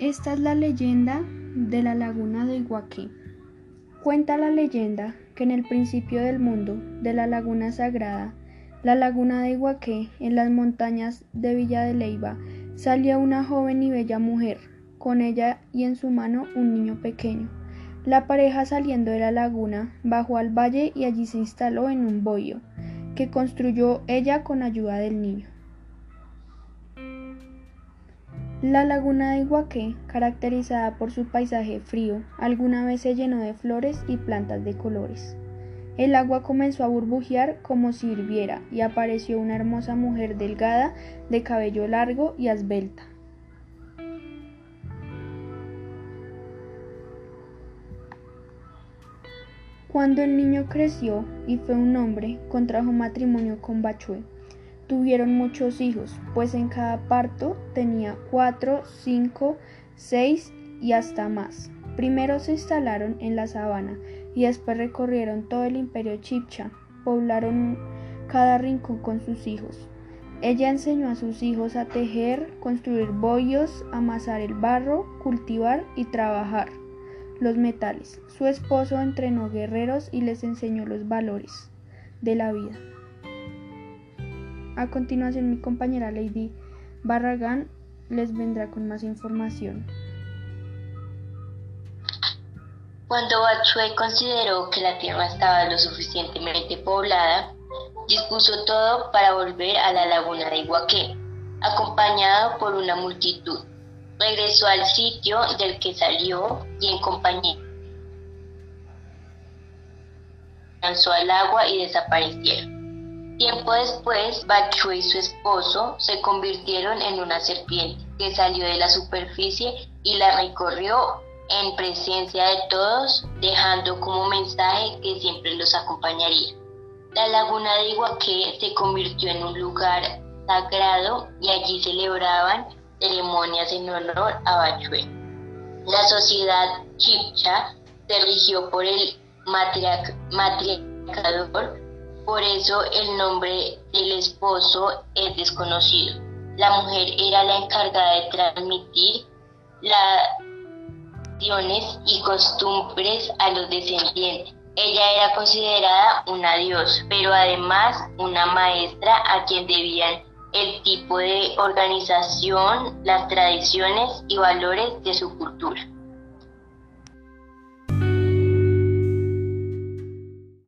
Esta es la leyenda de la laguna de Iguaqué. Cuenta la leyenda que en el principio del mundo, de la laguna sagrada, la laguna de Iguaqué, en las montañas de Villa de Leiva, salía una joven y bella mujer, con ella y en su mano un niño pequeño. La pareja saliendo de la laguna bajó al valle y allí se instaló en un bohío, que construyó ella con ayuda del niño. La laguna de Iguaqué, caracterizada por su paisaje frío, alguna vez se llenó de flores y plantas de colores. El agua comenzó a burbujear como si hirviera y apareció una hermosa mujer delgada, de cabello largo y esbelta. Cuando el niño creció y fue un hombre, contrajo matrimonio con Bachué. Tuvieron muchos hijos, pues en cada parto tenía cuatro, cinco, seis y hasta más. Primero se instalaron en la sabana y después recorrieron todo el imperio chipcha, poblaron cada rincón con sus hijos. Ella enseñó a sus hijos a tejer, construir bollos, amasar el barro, cultivar y trabajar los metales. Su esposo entrenó guerreros y les enseñó los valores de la vida. A continuación mi compañera Lady Barragán les vendrá con más información. Cuando Bachué consideró que la tierra estaba lo suficientemente poblada, dispuso todo para volver a la laguna de Iguaqué, acompañado por una multitud. Regresó al sitio del que salió y en compañía lanzó al agua y desaparecieron. Tiempo después, Bachué y su esposo se convirtieron en una serpiente que salió de la superficie y la recorrió en presencia de todos, dejando como mensaje que siempre los acompañaría. La laguna de Iguaqué se convirtió en un lugar sagrado y allí celebraban ceremonias en honor a Bachué. La sociedad chipcha se rigió por el matriarcador por eso el nombre del esposo es desconocido. La mujer era la encargada de transmitir las tradiciones y costumbres a los descendientes. Ella era considerada una diosa, pero además una maestra a quien debían el tipo de organización, las tradiciones y valores de su cultura.